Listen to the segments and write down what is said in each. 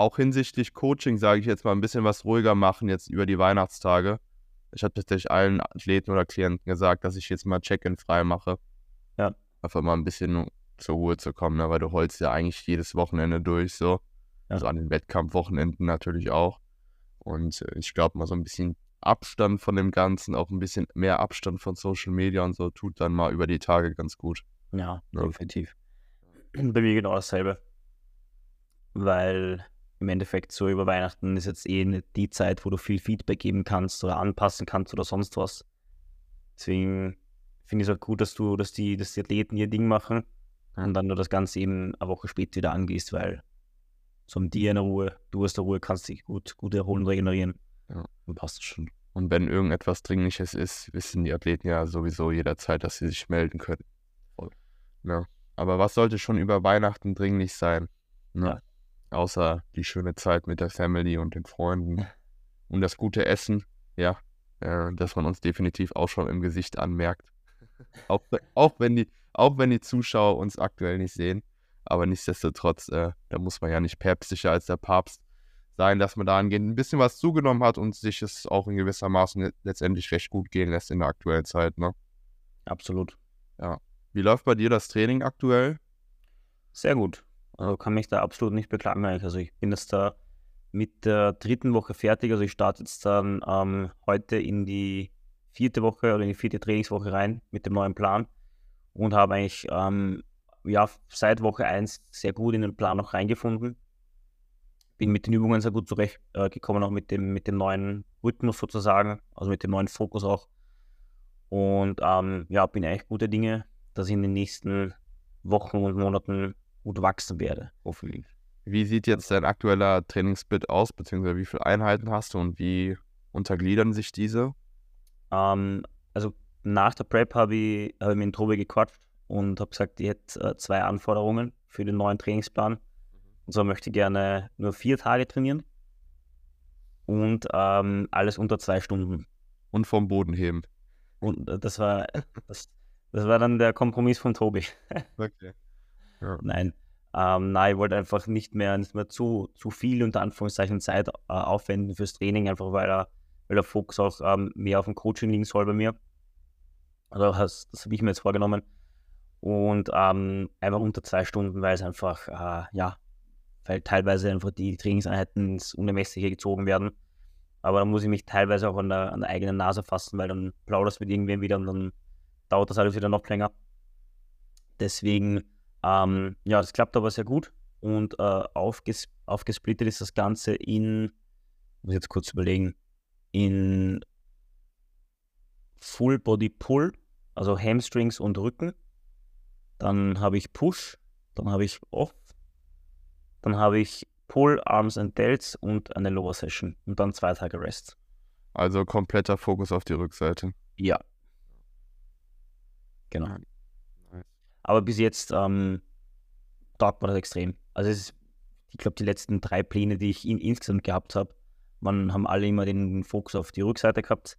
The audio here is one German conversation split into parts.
auch hinsichtlich Coaching, sage ich jetzt mal, ein bisschen was ruhiger machen jetzt über die Weihnachtstage. Ich habe tatsächlich allen Athleten oder Klienten gesagt, dass ich jetzt mal Check-in frei mache. Ja. Einfach mal ein bisschen zur Ruhe zu kommen, ne? weil du holst ja eigentlich jedes Wochenende durch, so. Ja. Also an den Wettkampfwochenenden natürlich auch. Und äh, ich glaube mal so ein bisschen Abstand von dem Ganzen, auch ein bisschen mehr Abstand von Social Media und so, tut dann mal über die Tage ganz gut. Ja, Ja. definitiv. Bei mir genau dasselbe. Weil im Endeffekt so über Weihnachten ist jetzt eh nicht die Zeit, wo du viel Feedback geben kannst oder anpassen kannst oder sonst was. Deswegen finde ich es auch gut, dass du, dass die, dass die Athleten ihr Ding machen und dann nur das Ganze eben eine Woche später wieder angehst, weil so um dir in der Ruhe, du hast der Ruhe, kannst dich gut, gut erholen und regenerieren. Ja. Dann passt es schon. Und wenn irgendetwas Dringliches ist, wissen die Athleten ja sowieso jederzeit, dass sie sich melden können. Voll. Ja. Aber was sollte schon über Weihnachten dringlich sein? Ne? Ja. Außer die schöne Zeit mit der Family und den Freunden und das gute Essen, ja, äh, das man uns definitiv auch schon im Gesicht anmerkt. auch, auch, wenn die, auch wenn die Zuschauer uns aktuell nicht sehen. Aber nichtsdestotrotz, äh, da muss man ja nicht päpstlicher als der Papst sein, dass man dahingehend ein bisschen was zugenommen hat und sich es auch in gewisser Maßen le- letztendlich recht gut gehen lässt in der aktuellen Zeit. Ne? Absolut. Wie läuft bei dir das Training aktuell? Sehr gut. Also kann mich da absolut nicht beklagen eigentlich. Also ich bin jetzt da mit der dritten Woche fertig. Also ich starte jetzt dann ähm, heute in die vierte Woche oder in die vierte Trainingswoche rein mit dem neuen Plan und habe eigentlich ähm, ja, seit Woche 1 sehr gut in den Plan noch reingefunden. Bin mit den Übungen sehr gut zurechtgekommen, äh, auch mit dem, mit dem neuen Rhythmus sozusagen, also mit dem neuen Fokus auch. Und ähm, ja, bin eigentlich guter Dinge, dass ich in den nächsten Wochen und Monaten gut wachsen werde, hoffentlich. Wie sieht jetzt dein aktueller Trainingssplit aus, beziehungsweise wie viele Einheiten hast du und wie untergliedern sich diese? Ähm, also nach der Prep habe ich, hab ich mit dem Tobi gequatscht und habe gesagt, ich hätte äh, zwei Anforderungen für den neuen Trainingsplan. Und zwar möchte ich gerne nur vier Tage trainieren und ähm, alles unter zwei Stunden. Und vom Boden heben. Und äh, das war, das, das war dann der Kompromiss von Tobi. Okay. Nein. Ähm, nein, ich wollte einfach nicht mehr, nicht mehr zu, zu viel unter Anführungszeichen Zeit äh, aufwenden fürs Training, einfach weil, er, weil der Fokus auch ähm, mehr auf dem Coaching liegen soll bei mir. Also das, das habe ich mir jetzt vorgenommen. Und ähm, einfach unter zwei Stunden, weil es einfach, äh, ja, weil teilweise einfach die Trainingseinheiten ins Unermessliche gezogen werden. Aber dann muss ich mich teilweise auch an der, an der eigenen Nase fassen, weil dann plauderst du mit irgendwem wieder und dann dauert das alles wieder noch länger. Deswegen, ähm, ja, das klappt aber sehr gut. Und äh, aufges aufgesplittet ist das Ganze in, muss ich jetzt kurz überlegen, in Full Body Pull, also Hamstrings und Rücken. Dann habe ich Push, dann habe ich Off, dann habe ich Pull, Arms and Delts und eine Lower Session und dann zwei Tage Rest. Also kompletter Fokus auf die Rückseite. Ja. Genau. Aber bis jetzt ähm, taugt mir das extrem. Also ist, ich glaube, die letzten drei Pläne, die ich in, insgesamt gehabt habe, man haben alle immer den Fokus auf die Rückseite gehabt,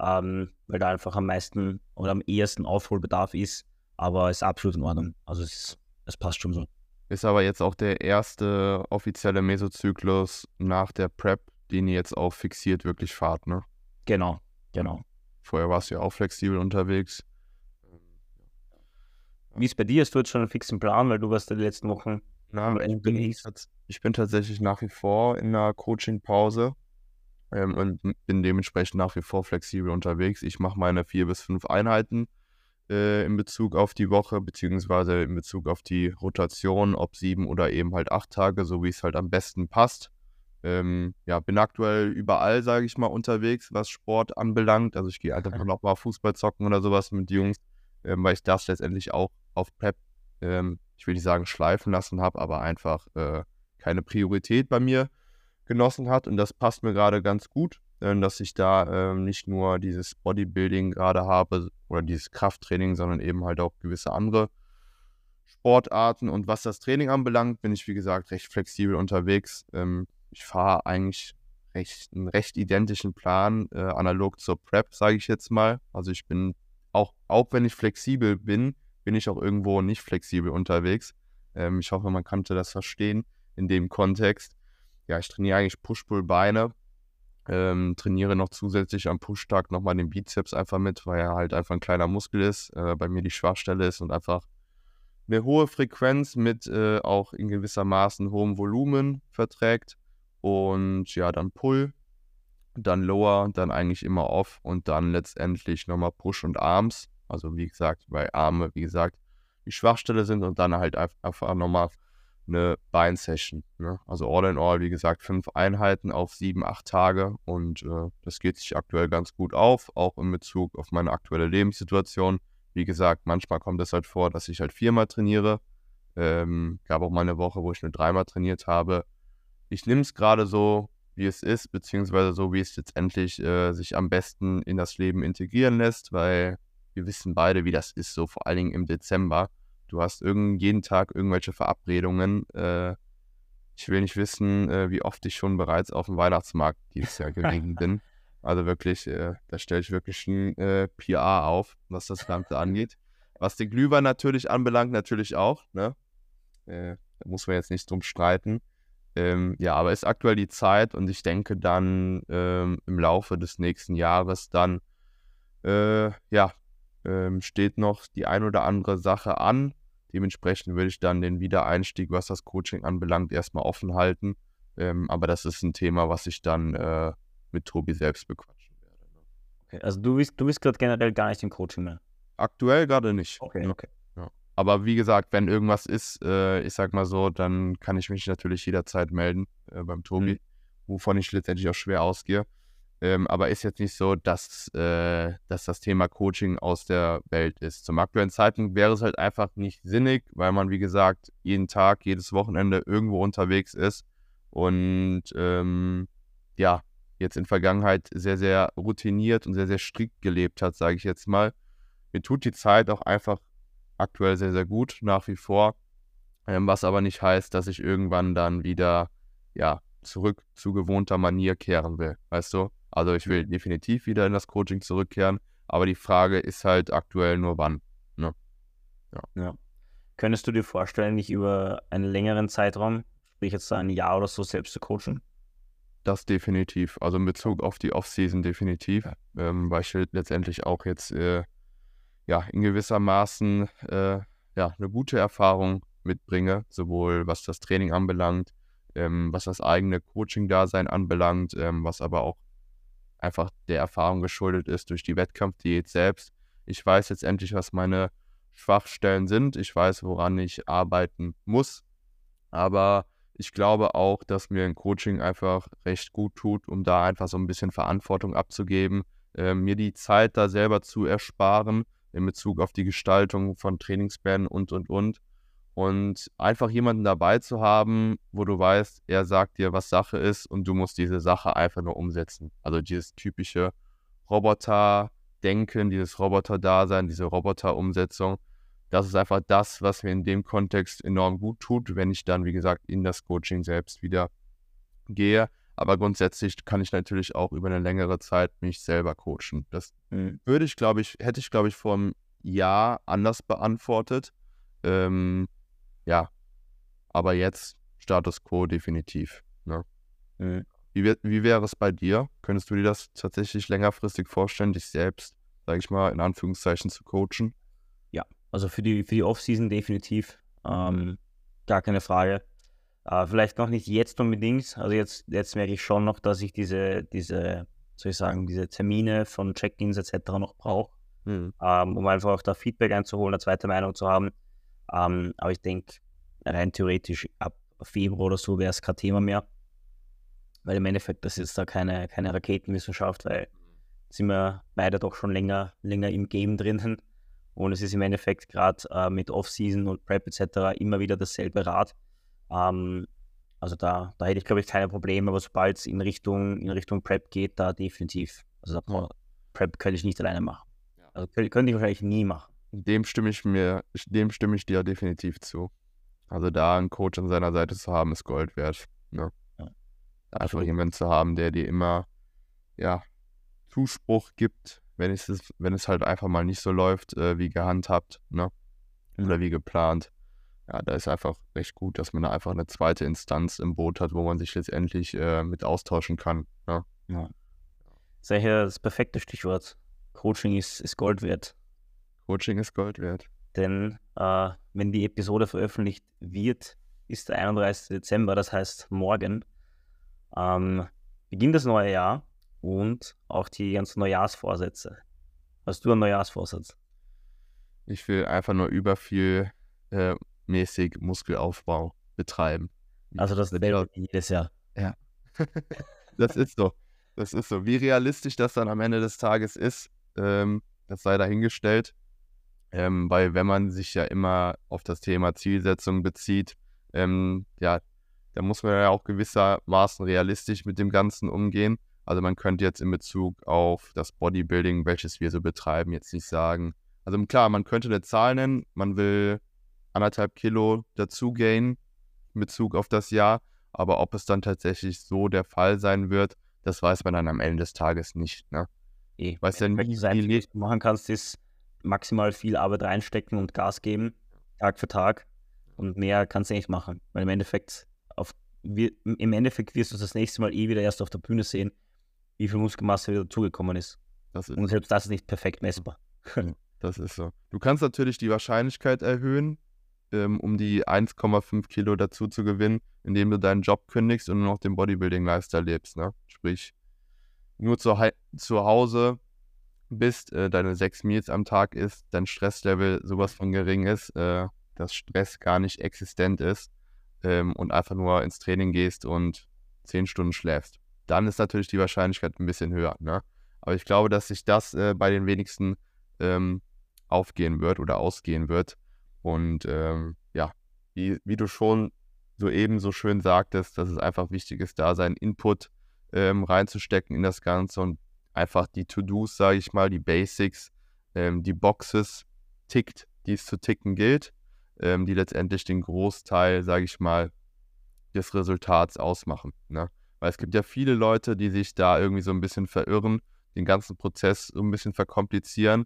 ähm, weil da einfach am meisten oder am ehesten Aufholbedarf ist. Aber es ist absolut in Ordnung. Also es, ist, es passt schon so. Ist aber jetzt auch der erste offizielle Mesozyklus nach der Prep, den ihr jetzt auch fixiert wirklich fahrt, ne? Genau, genau. Vorher warst du ja auch flexibel unterwegs. Wie ist bei dir? Hast du jetzt schon einen fixen Plan, weil du warst ja die letzten Wochen Na, ich bin, ich bin tatsächlich nach wie vor in einer Coaching-Pause ähm, und bin dementsprechend nach wie vor flexibel unterwegs. Ich mache meine vier bis fünf Einheiten äh, in Bezug auf die Woche, beziehungsweise in Bezug auf die Rotation, ob sieben oder eben halt acht Tage, so wie es halt am besten passt. Ähm, ja, bin aktuell überall, sage ich mal, unterwegs, was Sport anbelangt. Also ich gehe einfach noch mal Fußball zocken oder sowas mit Jungs, ähm, weil ich das letztendlich auch auf Prep, ähm, ich will nicht sagen schleifen lassen habe, aber einfach äh, keine Priorität bei mir genossen hat. Und das passt mir gerade ganz gut, äh, dass ich da ähm, nicht nur dieses Bodybuilding gerade habe oder dieses Krafttraining, sondern eben halt auch gewisse andere Sportarten. Und was das Training anbelangt, bin ich, wie gesagt, recht flexibel unterwegs. Ähm, ich fahre eigentlich recht, einen recht identischen Plan, äh, analog zur Prep, sage ich jetzt mal. Also ich bin auch, auch wenn ich flexibel bin, bin ich auch irgendwo nicht flexibel unterwegs. Ähm, ich hoffe, man konnte das verstehen in dem Kontext. ja, ich trainiere eigentlich Push-Pull-Beine. Ähm, trainiere noch zusätzlich am Push-Tag nochmal den Bizeps einfach mit, weil er halt einfach ein kleiner Muskel ist, äh, bei mir die Schwachstelle ist und einfach eine hohe Frequenz mit äh, auch in gewissermaßen hohem Volumen verträgt. Und ja, dann Pull, dann Lower, dann eigentlich immer Off und dann letztendlich nochmal Push und Arms. Also wie gesagt, bei Arme, wie gesagt, die Schwachstelle sind und dann halt einfach nochmal eine Beinsession. Ne? Also all in all, wie gesagt, fünf Einheiten auf sieben, acht Tage und äh, das geht sich aktuell ganz gut auf, auch in Bezug auf meine aktuelle Lebenssituation. Wie gesagt, manchmal kommt es halt vor, dass ich halt viermal trainiere. Ähm, gab auch mal eine Woche, wo ich nur dreimal trainiert habe. Ich nehme es gerade so, wie es ist, beziehungsweise so, wie es letztendlich äh, sich am besten in das Leben integrieren lässt, weil wir wissen beide, wie das ist, so vor allen Dingen im Dezember. Du hast irgend, jeden Tag irgendwelche Verabredungen. Äh, ich will nicht wissen, äh, wie oft ich schon bereits auf dem Weihnachtsmarkt dieses Jahr gewesen bin. Also wirklich, äh, da stelle ich wirklich ein äh, PR auf, was das Ganze angeht. Was den Glühwein natürlich anbelangt, natürlich auch. Ne? Äh, da muss man jetzt nicht drum streiten. Ähm, ja, aber ist aktuell die Zeit und ich denke dann ähm, im Laufe des nächsten Jahres dann, äh, ja, ähm, steht noch die ein oder andere Sache an. Dementsprechend würde ich dann den Wiedereinstieg, was das Coaching anbelangt, erstmal offen halten. Ähm, aber das ist ein Thema, was ich dann äh, mit Tobi selbst bequatschen werde. Ne? Okay, also du bist, du bist gerade generell gar nicht im Coaching mehr? Aktuell gerade nicht. Okay, okay. Ja. Aber wie gesagt, wenn irgendwas ist, äh, ich sag mal so, dann kann ich mich natürlich jederzeit melden äh, beim Tobi, mhm. wovon ich letztendlich auch schwer ausgehe. Ähm, aber ist jetzt nicht so, dass, äh, dass das Thema Coaching aus der Welt ist. Zum aktuellen Zeitpunkt wäre es halt einfach nicht sinnig, weil man, wie gesagt, jeden Tag, jedes Wochenende irgendwo unterwegs ist und ähm, ja, jetzt in Vergangenheit sehr, sehr routiniert und sehr, sehr strikt gelebt hat, sage ich jetzt mal. Mir tut die Zeit auch einfach aktuell sehr, sehr gut, nach wie vor. Ähm, was aber nicht heißt, dass ich irgendwann dann wieder, ja, zurück zu gewohnter Manier kehren will, weißt du? Also ich will definitiv wieder in das Coaching zurückkehren, aber die Frage ist halt aktuell nur wann. Ne? Ja. ja. Könntest du dir vorstellen, nicht über einen längeren Zeitraum, sprich jetzt ein Jahr oder so, selbst zu coachen? Das definitiv. Also in Bezug auf die Offseason definitiv, ähm, weil ich letztendlich auch jetzt äh, ja in gewisser Maßen äh, ja eine gute Erfahrung mitbringe, sowohl was das Training anbelangt, ähm, was das eigene Coaching-Dasein anbelangt, ähm, was aber auch einfach der Erfahrung geschuldet ist durch die Wettkampfdiät selbst. Ich weiß jetzt endlich, was meine Schwachstellen sind. Ich weiß, woran ich arbeiten muss. Aber ich glaube auch, dass mir ein Coaching einfach recht gut tut, um da einfach so ein bisschen Verantwortung abzugeben, äh, mir die Zeit da selber zu ersparen in Bezug auf die Gestaltung von Trainingsplänen und, und, und. Und einfach jemanden dabei zu haben, wo du weißt, er sagt dir, was Sache ist und du musst diese Sache einfach nur umsetzen. Also dieses typische Roboter-Denken, dieses Roboter-Dasein, diese Roboter-Umsetzung. Das ist einfach das, was mir in dem Kontext enorm gut tut, wenn ich dann, wie gesagt, in das Coaching selbst wieder gehe. Aber grundsätzlich kann ich natürlich auch über eine längere Zeit mich selber coachen. Das mhm. würde ich, glaube ich, hätte ich, glaube ich, vor einem Jahr anders beantwortet. Ähm, ja, aber jetzt Status quo definitiv. Ne? Mhm. Wie, wie wäre es bei dir? Könntest du dir das tatsächlich längerfristig vorstellen, dich selbst, sage ich mal, in Anführungszeichen zu coachen? Ja, also für die, für die Offseason definitiv. Ähm, gar keine Frage. Äh, vielleicht noch nicht jetzt unbedingt. Also jetzt, jetzt merke ich schon noch, dass ich diese, diese, soll ich sagen, diese Termine von Check-ins etc. noch brauche, mhm. ähm, um einfach auch da Feedback einzuholen, eine zweite Meinung zu haben. Ähm, aber ich denke, rein theoretisch ab Februar oder so wäre es kein Thema mehr. Weil im Endeffekt, das ist da keine, keine Raketenwissenschaft, weil sind wir beide doch schon länger, länger im Game drinnen. Und es ist im Endeffekt gerade äh, mit Off-Season und Prep etc. immer wieder dasselbe Rad. Ähm, also da, da hätte ich, glaube ich, keine Probleme, aber sobald es in Richtung, in Richtung Prep geht, da definitiv. Also da, Prep könnte ich nicht alleine machen. Also könnte ich wahrscheinlich nie machen. Dem stimme ich mir, dem stimme ich dir definitiv zu. Also da einen Coach an seiner Seite zu haben, ist Gold wert. Ne? Ja. Einfach jemanden zu haben, der dir immer ja, Zuspruch gibt, wenn es, wenn es halt einfach mal nicht so läuft, äh, wie gehandhabt, ne? Oder wie geplant. ja, da ist einfach recht gut, dass man da einfach eine zweite Instanz im Boot hat, wo man sich letztendlich äh, mit austauschen kann. Ne? Ja. Das ist eigentlich das perfekte Stichwort. Coaching ist, ist Gold wert. Coaching ist Gold wert. Denn äh, wenn die Episode veröffentlicht wird, ist der 31. Dezember, das heißt morgen, ähm, beginnt das neue Jahr und auch die ganzen Neujahrsvorsätze. Hast du einen Neujahrsvorsatz? Ich will einfach nur über viel äh, mäßig Muskelaufbau betreiben. Also das wäre jedes Jahr. Ja. das ist so. Das ist so. Wie realistisch das dann am Ende des Tages ist, ähm, das sei dahingestellt. Ähm, weil wenn man sich ja immer auf das Thema Zielsetzung bezieht, ähm, ja, da muss man ja auch gewissermaßen realistisch mit dem Ganzen umgehen. Also man könnte jetzt in Bezug auf das Bodybuilding, welches wir so betreiben, jetzt nicht sagen. Also klar, man könnte eine Zahl nennen, man will anderthalb Kilo dazu gainen in Bezug auf das Jahr, aber ob es dann tatsächlich so der Fall sein wird, das weiß man dann am Ende des Tages nicht. Ne? Eh, weißt ja sein, was du machen kannst, ist maximal viel Arbeit reinstecken und Gas geben, Tag für Tag. Und mehr kannst du nicht machen. Weil im Endeffekt, auf, wir, im Endeffekt wirst du das nächste Mal eh wieder erst auf der Bühne sehen, wie viel Muskelmasse wieder zugekommen ist. ist. Und selbst das ist nicht perfekt messbar. das ist so. Du kannst natürlich die Wahrscheinlichkeit erhöhen, ähm, um die 1,5 Kilo dazu zu gewinnen, indem du deinen Job kündigst und nur noch den Bodybuilding-Lifestyle lebst. Ne? Sprich, nur zu, zu Hause bist, äh, deine sechs Meals am Tag isst, dein Stresslevel sowas von gering ist, äh, dass Stress gar nicht existent ist ähm, und einfach nur ins Training gehst und zehn Stunden schläfst. Dann ist natürlich die Wahrscheinlichkeit ein bisschen höher. Ne? Aber ich glaube, dass sich das äh, bei den wenigsten ähm, aufgehen wird oder ausgehen wird. Und ähm, ja, wie, wie, du schon soeben so schön sagtest, dass es einfach wichtig ist, da seinen Input ähm, reinzustecken in das Ganze und einfach die To-Dos, sage ich mal, die Basics, ähm, die Boxes tickt, die es zu ticken gilt, ähm, die letztendlich den Großteil, sage ich mal, des Resultats ausmachen. Ne? Weil es gibt ja viele Leute, die sich da irgendwie so ein bisschen verirren, den ganzen Prozess so ein bisschen verkomplizieren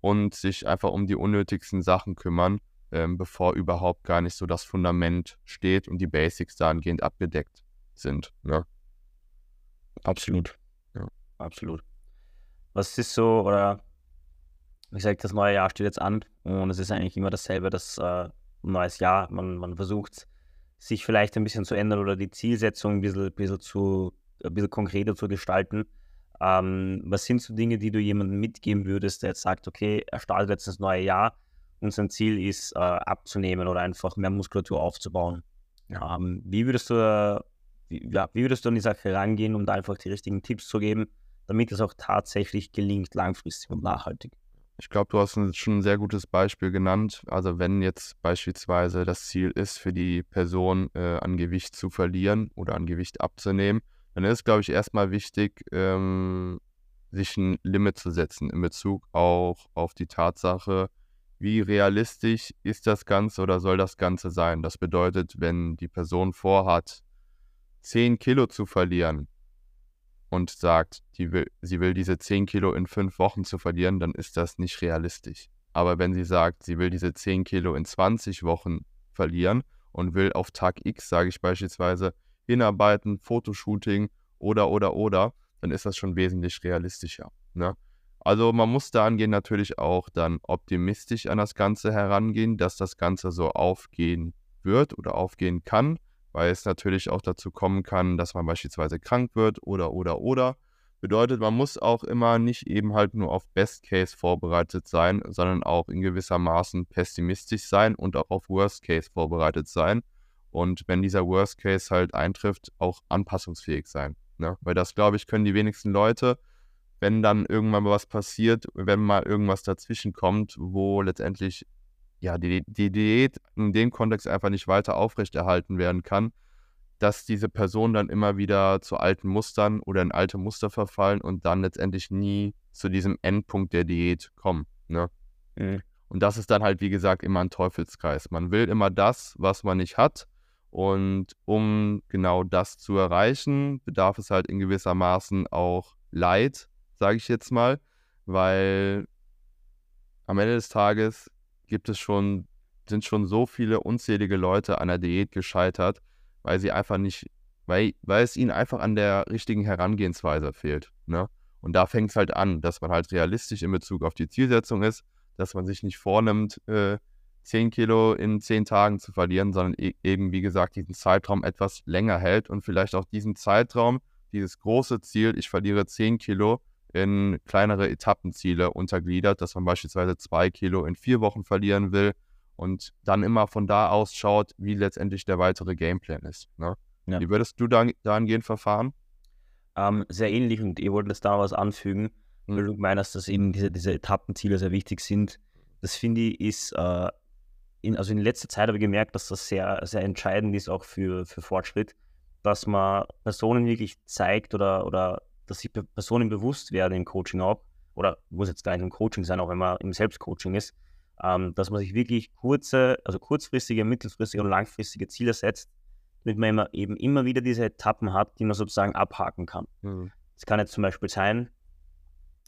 und sich einfach um die unnötigsten Sachen kümmern ähm, bevor überhaupt gar nicht so das Fundament steht und die Basics dahingehend abgedeckt sind. Ne? Absolut. Absolut. Was ist so, oder wie gesagt, das neue Jahr steht jetzt an und es ist eigentlich immer dasselbe, das äh, neues Jahr. Man, man versucht, sich vielleicht ein bisschen zu ändern oder die Zielsetzung ein bisschen, bisschen, zu, ein bisschen konkreter zu gestalten. Ähm, was sind so Dinge, die du jemandem mitgeben würdest, der jetzt sagt, okay, er startet jetzt das neue Jahr, und sein Ziel ist, äh, abzunehmen oder einfach mehr Muskulatur aufzubauen. Ja. Ähm, wie, würdest du, äh, wie, ja, wie würdest du an die Sache rangehen, um da einfach die richtigen Tipps zu geben, damit es auch tatsächlich gelingt, langfristig und nachhaltig? Ich glaube, du hast schon ein sehr gutes Beispiel genannt. Also wenn jetzt beispielsweise das Ziel ist, für die Person äh, an Gewicht zu verlieren oder an Gewicht abzunehmen, dann ist, glaube ich, erstmal wichtig, ähm, sich ein Limit zu setzen in Bezug auch auf die Tatsache, wie realistisch ist das Ganze oder soll das Ganze sein? Das bedeutet, wenn die Person vorhat, 10 Kilo zu verlieren und sagt, will, sie will diese 10 Kilo in fünf Wochen zu verlieren, dann ist das nicht realistisch. Aber wenn sie sagt, sie will diese 10 Kilo in 20 Wochen verlieren und will auf Tag X, sage ich beispielsweise, hinarbeiten, Fotoshooting oder, oder, oder, dann ist das schon wesentlich realistischer. Ne? Also man muss da angehen natürlich auch dann optimistisch an das Ganze herangehen, dass das Ganze so aufgehen wird oder aufgehen kann, weil es natürlich auch dazu kommen kann, dass man beispielsweise krank wird oder oder oder. Bedeutet, man muss auch immer nicht eben halt nur auf Best Case vorbereitet sein, sondern auch in gewisser Maßen pessimistisch sein und auch auf Worst Case vorbereitet sein. Und wenn dieser Worst Case halt eintrifft, auch anpassungsfähig sein. Ne? Weil das, glaube ich, können die wenigsten Leute wenn dann irgendwann mal was passiert, wenn mal irgendwas dazwischen kommt, wo letztendlich ja die, die Diät in dem Kontext einfach nicht weiter aufrechterhalten werden kann, dass diese Personen dann immer wieder zu alten Mustern oder in alte Muster verfallen und dann letztendlich nie zu diesem Endpunkt der Diät kommen. Ne? Mhm. Und das ist dann halt, wie gesagt, immer ein Teufelskreis. Man will immer das, was man nicht hat. Und um genau das zu erreichen, bedarf es halt in gewisser Maßen auch Leid, sage ich jetzt mal, weil am Ende des Tages gibt es schon sind schon so viele unzählige Leute an der Diät gescheitert, weil sie einfach nicht, weil, weil es ihnen einfach an der richtigen Herangehensweise fehlt. Ne? Und da fängt es halt an, dass man halt realistisch in Bezug auf die Zielsetzung ist, dass man sich nicht vornimmt, äh, 10 Kilo in 10 Tagen zu verlieren, sondern e eben, wie gesagt, diesen Zeitraum etwas länger hält und vielleicht auch diesen Zeitraum, dieses große Ziel, ich verliere 10 Kilo, in kleinere Etappenziele untergliedert, dass man beispielsweise 2 Kilo in vier Wochen verlieren will und dann immer von da aus schaut, wie letztendlich der weitere Gameplan ist. Ne? Ja. Wie würdest du da, dahingehend verfahren? Ähm, sehr ähnlich und ihr wollt das da was anfügen, mhm. weil du meinst, dass eben diese, diese Etappenziele sehr wichtig sind. Das finde ich ist äh, in, also in letzter Zeit habe ich gemerkt, dass das sehr, sehr entscheidend ist, auch für, für Fortschritt, dass man Personen wirklich zeigt oder, oder dass sich Personen bewusst werden im Coaching auch, oder muss jetzt gar nicht im Coaching sein, auch wenn man im Selbstcoaching ist, ähm, dass man sich wirklich kurze, also kurzfristige, mittelfristige und langfristige Ziele setzt, damit man immer, eben immer wieder diese Etappen hat, die man sozusagen abhaken kann. Mhm. Das kann jetzt zum Beispiel sein,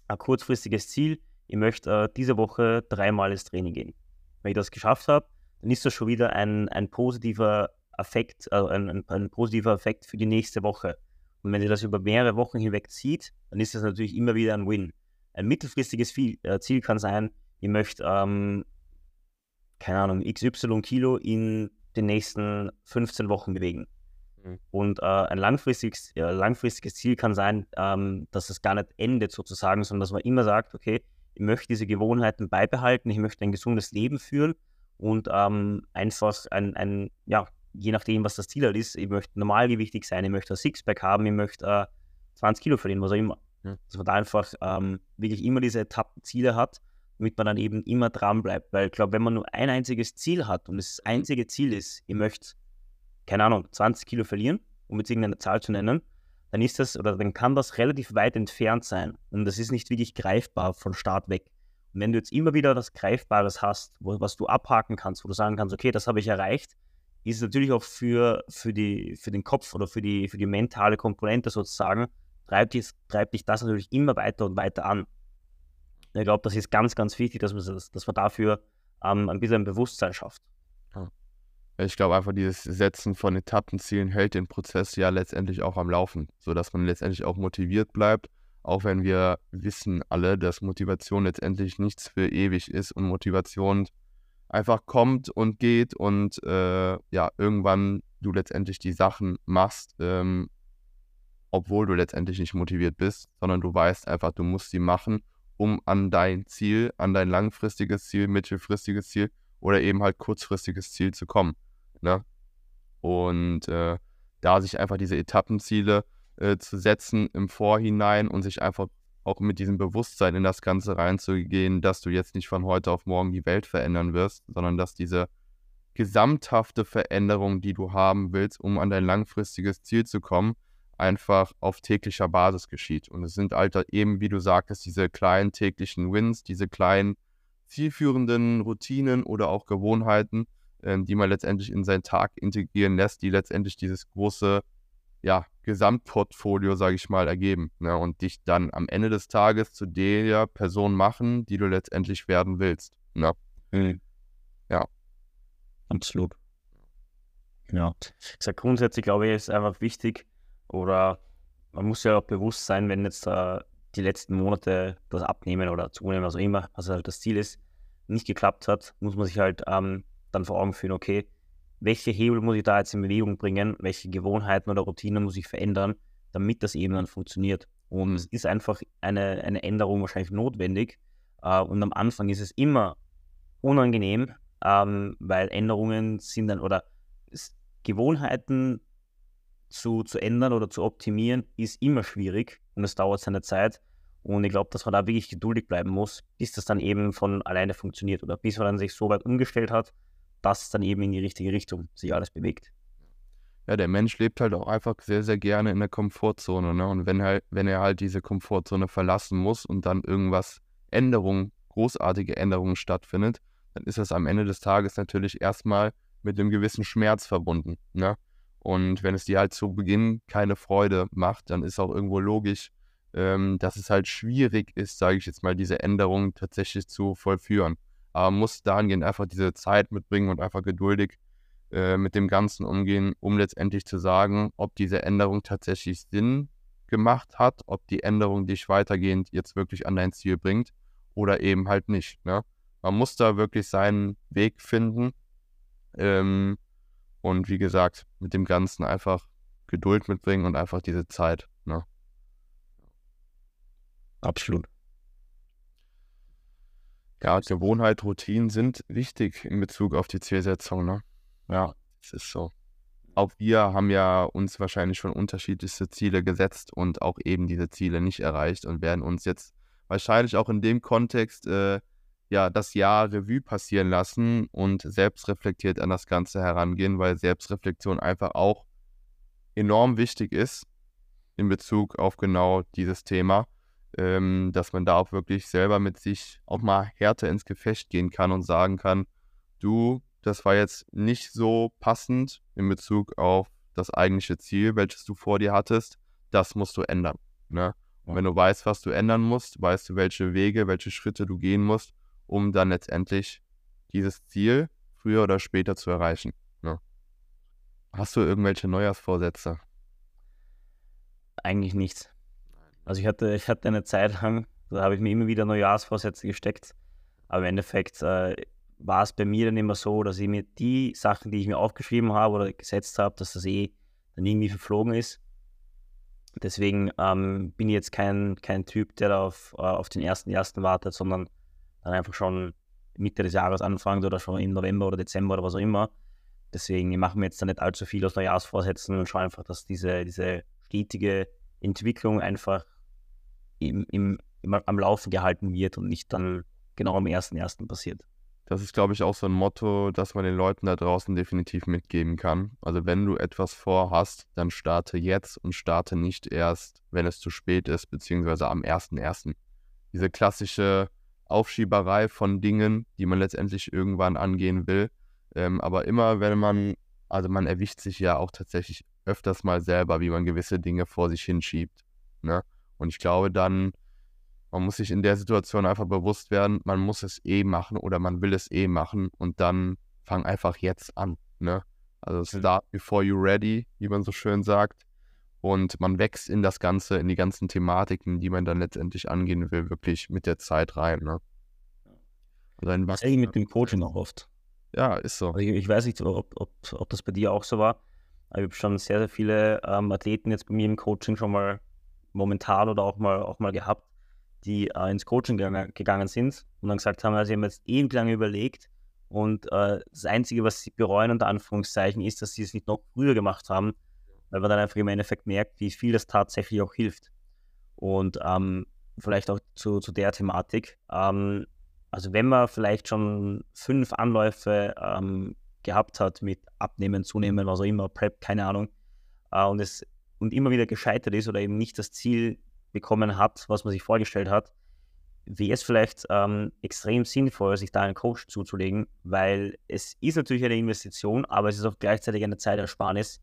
ein kurzfristiges Ziel, ich möchte äh, diese Woche dreimal ins Training gehen wenn ich das geschafft habe, dann ist das schon wieder ein, ein positiver Effekt, also ein, ein, ein, positiver Effekt für die nächste Woche. Und wenn ihr das über mehrere Wochen hinweg zieht, dann ist das natürlich immer wieder ein Win. Ein mittelfristiges äh, Ziel kann sein, ihr möchtet, ähm, keine Ahnung, XY Kilo in den nächsten 15 Wochen bewegen. Mhm. Und äh, ein langfristiges, äh, langfristiges Ziel kann sein, ähm, dass es gar nicht endet sozusagen, sondern dass man immer sagt, okay, ich möchte diese Gewohnheiten beibehalten, ich möchte ein gesundes Leben führen und ähm, einfach ein, ein, ja, je nachdem, was das Ziel halt ist, ich möchte normalgewichtig sein, ich möchte ein Sixpack haben, ich möchte äh, 20 Kilo verdienen, was auch immer. Ja. Dass man da einfach ähm, wirklich immer diese Etappenziele hat, damit man dann eben immer dran bleibt. Weil ich glaube, wenn man nur ein einziges Ziel hat und das einzige Ziel ist, ich möchte, keine Ahnung, 20 Kilo verlieren, um jetzt irgendeine Zahl zu nennen, dann ist das oder dann kann das relativ weit entfernt sein und das ist nicht wirklich greifbar von Start weg. Und wenn du jetzt immer wieder das Greifbares hast, wo, was du abhaken kannst, wo du sagen kannst, okay, das habe ich erreicht, ist es natürlich auch für, für, die, für den Kopf oder für die, für die mentale Komponente sozusagen, treibt dich, treibt dich das natürlich immer weiter und weiter an. Ich glaube, das ist ganz, ganz wichtig, dass man, das, dass man dafür ähm, ein bisschen ein Bewusstsein schafft. Ich glaube einfach, dieses Setzen von Etappenzielen hält den Prozess ja letztendlich auch am Laufen, sodass man letztendlich auch motiviert bleibt, auch wenn wir wissen alle, dass Motivation letztendlich nichts für ewig ist und Motivation einfach kommt und geht und äh, ja, irgendwann du letztendlich die Sachen machst, ähm, obwohl du letztendlich nicht motiviert bist, sondern du weißt einfach, du musst sie machen, um an dein Ziel, an dein langfristiges Ziel, mittelfristiges Ziel oder eben halt kurzfristiges Ziel zu kommen. Ne? Und äh, da sich einfach diese Etappenziele äh, zu setzen im Vorhinein und sich einfach auch mit diesem Bewusstsein in das Ganze reinzugehen, dass du jetzt nicht von heute auf morgen die Welt verändern wirst, sondern dass diese gesamthafte Veränderung, die du haben willst, um an dein langfristiges Ziel zu kommen, einfach auf täglicher Basis geschieht. Und es sind halt eben, wie du sagtest, diese kleinen täglichen Wins, diese kleinen zielführenden Routinen oder auch Gewohnheiten, ähm, die man letztendlich in seinen Tag integrieren lässt, die letztendlich dieses große ja, Gesamtportfolio, sage ich mal, ergeben ne? und dich dann am Ende des Tages zu der Person machen, die du letztendlich werden willst. Ne? Mhm. Ja. Absolut. Ja. Ich sage grundsätzlich, glaube ich, ist einfach wichtig oder man muss ja auch bewusst sein, wenn jetzt äh, die letzten Monate das Abnehmen oder Zunehmen, was auch immer, was halt das Ziel ist, nicht geklappt hat, muss man sich halt ähm, dann vor Augen führen, okay, welche Hebel muss ich da jetzt in Bewegung bringen, welche Gewohnheiten oder Routinen muss ich verändern, damit das eben dann funktioniert. Und es ist einfach eine, eine Änderung wahrscheinlich notwendig. Äh, und am Anfang ist es immer unangenehm, ähm, weil Änderungen sind dann oder Gewohnheiten zu, zu ändern oder zu optimieren, ist immer schwierig und es dauert seine Zeit. Und ich glaube, dass man da wirklich geduldig bleiben muss, bis das dann eben von alleine funktioniert oder bis man dann sich so weit umgestellt hat, dass dann eben in die richtige Richtung sich alles bewegt. Ja, der Mensch lebt halt auch einfach sehr, sehr gerne in der Komfortzone. Ne? Und wenn er, wenn er halt diese Komfortzone verlassen muss und dann irgendwas Änderungen, großartige Änderungen stattfindet, dann ist das am Ende des Tages natürlich erstmal mit einem gewissen Schmerz verbunden. Ne? Und wenn es dir halt zu Beginn keine Freude macht, dann ist auch irgendwo logisch, ähm, dass es halt schwierig ist, sage ich jetzt mal, diese Änderungen tatsächlich zu vollführen. Aber man muss dahingehend einfach diese Zeit mitbringen und einfach geduldig äh, mit dem Ganzen umgehen, um letztendlich zu sagen, ob diese Änderung tatsächlich Sinn gemacht hat, ob die Änderung dich weitergehend jetzt wirklich an dein Ziel bringt oder eben halt nicht. Ne? Man muss da wirklich seinen Weg finden. Ähm, und wie gesagt, mit dem Ganzen einfach Geduld mitbringen und einfach diese Zeit. Ne? Absolut. Ja, Gewohnheit, Routinen sind wichtig in Bezug auf die Zielsetzung. Ne? Ja, es ist so. Auch wir haben ja uns wahrscheinlich schon unterschiedlichste Ziele gesetzt und auch eben diese Ziele nicht erreicht und werden uns jetzt wahrscheinlich auch in dem Kontext äh, ja das Jahr Revue passieren lassen und selbstreflektiert an das Ganze herangehen, weil Selbstreflexion einfach auch enorm wichtig ist in Bezug auf genau dieses Thema, ähm, dass man da auch wirklich selber mit sich auch mal härter ins Gefecht gehen kann und sagen kann, du das war jetzt nicht so passend in Bezug auf das eigentliche Ziel, welches du vor dir hattest. Das musst du ändern. Ne? Und wenn du weißt, was du ändern musst, weißt du, welche Wege, welche Schritte du gehen musst, um dann letztendlich dieses Ziel früher oder später zu erreichen. Ne? Hast du irgendwelche Neujahrsvorsätze? Eigentlich nichts. Also ich hatte, ich hatte eine Zeit lang, da habe ich mir immer wieder Neujahrsvorsätze gesteckt. Aber im Endeffekt, äh, war es bei mir dann immer so, dass ich mir die Sachen, die ich mir aufgeschrieben habe oder gesetzt habe, dass das eh dann irgendwie verflogen ist. Deswegen ähm, bin ich jetzt kein, kein Typ, der auf, äh, auf den ersten ersten wartet, sondern dann einfach schon Mitte des Jahres anfängt oder schon im November oder Dezember oder was auch immer. Deswegen machen wir jetzt da nicht allzu viel aus Neujahrsvorsätzen und schauen einfach, dass diese, diese stetige Entwicklung einfach im, im, im, am Laufen gehalten wird und nicht dann genau am ersten ersten passiert. Das ist, glaube ich, auch so ein Motto, das man den Leuten da draußen definitiv mitgeben kann. Also wenn du etwas vorhast, dann starte jetzt und starte nicht erst, wenn es zu spät ist, beziehungsweise am 1.1. Diese klassische Aufschieberei von Dingen, die man letztendlich irgendwann angehen will. Ähm, aber immer, wenn man, also man erwischt sich ja auch tatsächlich öfters mal selber, wie man gewisse Dinge vor sich hinschiebt. Ne? Und ich glaube, dann man muss sich in der Situation einfach bewusst werden, man muss es eh machen oder man will es eh machen und dann fang einfach jetzt an. Ne? Also start before you're ready, wie man so schön sagt. Und man wächst in das Ganze, in die ganzen Thematiken, die man dann letztendlich angehen will, wirklich mit der Zeit rein. Ne? Also ein das mit dem Coaching auch oft. Ja, ist so. Also ich, ich, weiß nicht, ob, ob, ob das bei dir auch so war. Aber ich habe schon sehr, sehr viele ähm, Athleten jetzt bei mir im Coaching schon mal momentan oder auch mal, auch mal gehabt, die äh, ins Coaching gegangen sind und dann gesagt haben, also sie haben jetzt ewig lange überlegt und äh, das Einzige, was sie bereuen, unter Anführungszeichen, ist, dass sie es nicht noch früher gemacht haben, weil man dann einfach im Endeffekt merkt, wie viel das tatsächlich auch hilft. Und ähm, vielleicht auch zu, zu der Thematik. Ähm, also wenn man vielleicht schon fünf Anläufe ähm, gehabt hat mit Abnehmen, Zunehmen, was auch immer, Prep, keine Ahnung, äh, und es und immer wieder gescheitert ist oder eben nicht das Ziel bekommen hat, was man sich vorgestellt hat, wäre es vielleicht ähm, extrem sinnvoll, sich da einen Coach zuzulegen, weil es ist natürlich eine Investition, aber es ist auch gleichzeitig eine Zeitersparnis,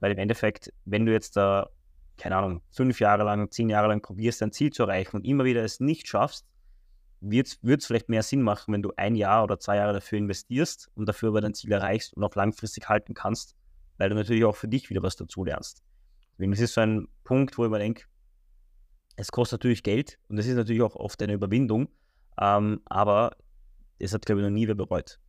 weil im Endeffekt, wenn du jetzt da, keine Ahnung, fünf Jahre lang, zehn Jahre lang probierst, dein Ziel zu erreichen und immer wieder es nicht schaffst, wird es vielleicht mehr Sinn machen, wenn du ein Jahr oder zwei Jahre dafür investierst und dafür aber dein Ziel erreichst und auch langfristig halten kannst, weil du natürlich auch für dich wieder was dazu lernst. Deswegen, ist so ein Punkt, wo ich mir denke, es kostet natürlich Geld und es ist natürlich auch oft eine Überwindung, ähm, aber es hat, glaube ich, noch nie wer bereut.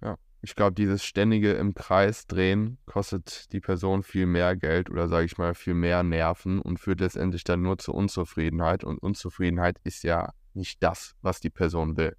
Ja, ich glaube, dieses ständige im Kreis drehen kostet die Person viel mehr Geld oder sage ich mal viel mehr Nerven und führt letztendlich dann nur zur Unzufriedenheit. Und Unzufriedenheit ist ja nicht das, was die Person will.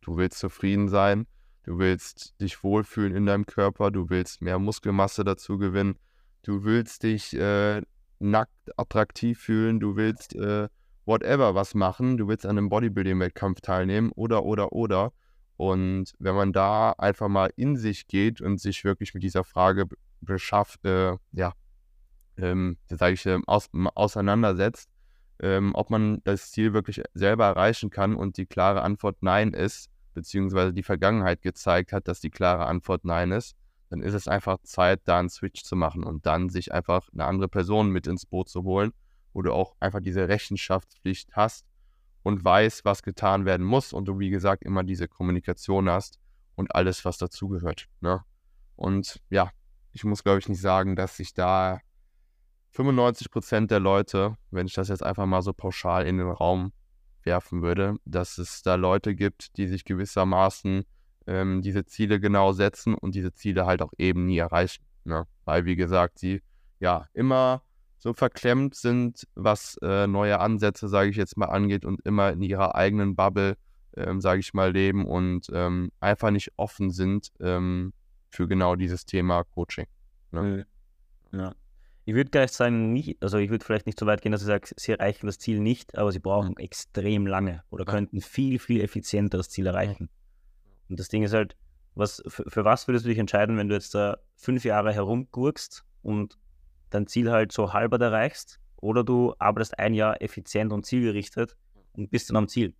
Du willst zufrieden sein, du willst dich wohlfühlen in deinem Körper, du willst mehr Muskelmasse dazu gewinnen, du willst dich äh, nackt attraktiv fühlen, du willst äh, whatever was machen, du willst an einem Bodybuilding-Wettkampf teilnehmen oder, oder, oder. Und wenn man da einfach mal in sich geht und sich wirklich mit dieser Frage beschafft, äh, ja, ähm, sage ich, äh, aus, auseinandersetzt, ähm, ob man das Ziel wirklich selber erreichen kann und die klare Antwort Nein ist, beziehungsweise die Vergangenheit gezeigt hat, dass die klare Antwort Nein ist, dann ist es einfach Zeit, da einen Switch zu machen und dann sich einfach eine andere Person mit ins Boot zu holen, wo du auch einfach diese Rechenschaftspflicht hast und weiß, was getan werden muss und du, wie gesagt, immer diese Kommunikation hast und alles, was dazugehört. Ne? Und ja, ich muss, glaube ich, nicht sagen, dass sich da 95 Prozent der Leute, wenn ich das jetzt einfach mal so pauschal in den Raum werfen würde, dass es da Leute gibt, die sich gewissermaßen ähm, diese Ziele genau setzen und diese Ziele halt auch eben nie erreichen. Ne? Weil, wie gesagt, sie ja immer so verklemmt sind, was äh, neue Ansätze, sage ich jetzt mal, angeht und immer in ihrer eigenen Bubble, ähm, sage ich mal, leben und ähm, einfach nicht offen sind ähm, für genau dieses Thema Coaching. Ne? Ja. Ich würde gleich sagen, nicht, also ich würde vielleicht nicht so weit gehen, dass ich sage, sie erreichen das Ziel nicht, aber sie brauchen mhm. extrem lange oder ja. könnten viel, viel effizienter das Ziel erreichen. Und das Ding ist halt, was, für, für was würdest du dich entscheiden, wenn du jetzt da fünf Jahre herumgurkst und dein Ziel halt so halber erreichst oder du arbeitest ein Jahr effizient und zielgerichtet und bist dann am Ziel.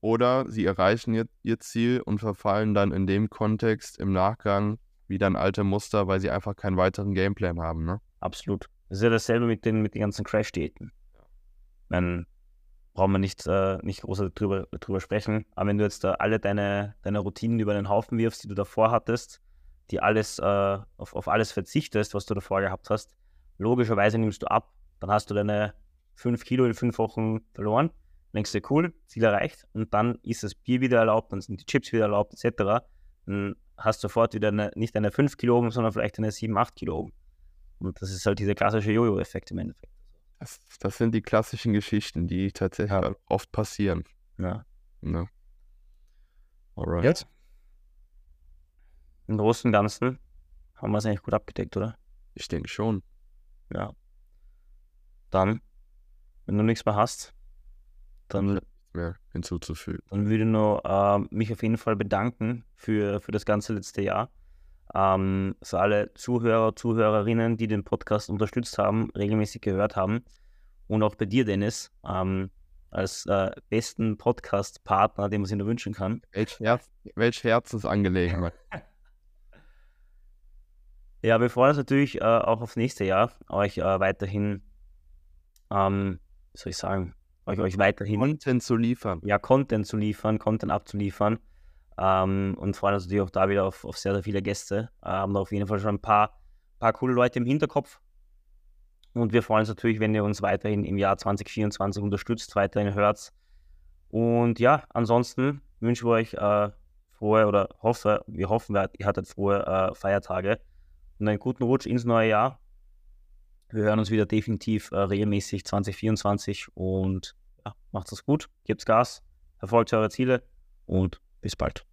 Oder sie erreichen ihr, ihr Ziel und verfallen dann in dem Kontext im Nachgang wieder ein alte Muster, weil sie einfach keinen weiteren Gameplan haben. Ne? Absolut. Das ist ja dasselbe mit den, mit den ganzen Crash-Diäten. Dann brauchen wir nicht, äh, nicht groß drüber, drüber sprechen. Aber wenn du jetzt da alle deine, deine Routinen über den Haufen wirfst, die du davor hattest, die alles, äh, auf, auf alles verzichtest, was du davor gehabt hast, logischerweise nimmst du ab. Dann hast du deine 5 Kilo in 5 Wochen verloren. Denkst du, cool, Ziel erreicht. Und dann ist das Bier wieder erlaubt, dann sind die Chips wieder erlaubt, etc. Dann hast du sofort wieder eine, nicht eine 5 Kilo oben, sondern vielleicht eine 7, 8 Kilo oben. Und das ist halt dieser klassische Jojo-Effekt im Endeffekt. Das, das, sind die klassischen Geschichten, die tatsächlich ja. oft passieren. Ja. ja. Alright. Jetzt? Im Großen und Ganzen haben wir es eigentlich gut abgedeckt, oder? Ich denke schon. Ja. Dann, wenn du nichts mehr hast, dann mehr hinzuzufügen. Dann würde ich noch äh, mich auf jeden Fall bedanken für, für das ganze letzte Jahr. Ähm, für alle Zuhörer, Zuhörerinnen, die den Podcast unterstützt haben, regelmäßig gehört haben. Und auch bei dir, Dennis, ähm, als äh, besten Podcast-Partner, den man sich nur wünschen kann. Welch, Herz, welch Herzensangelegenheit. ja, wir freuen uns natürlich äh, auch aufs nächste Jahr, euch äh, weiterhin, ähm, wie soll ich sagen, euch, euch weiterhin Content zu liefern. Ja, Content zu liefern, Content abzuliefern. Ähm, und freuen uns natürlich auch da wieder auf, auf sehr, sehr viele Gäste. Äh, haben auf jeden Fall schon ein paar, paar coole Leute im Hinterkopf. Und wir freuen uns natürlich, wenn ihr uns weiterhin im Jahr 2024 unterstützt, weiterhin hört. Und ja, ansonsten wünschen wir euch äh, frohe oder hoffe, wir hoffen, ihr hattet frohe äh, Feiertage und einen guten Rutsch ins neue Jahr. Wir hören uns wieder definitiv äh, regelmäßig 2024 und ja, macht es gut, gebt Gas, verfolgt eure Ziele und bis bald.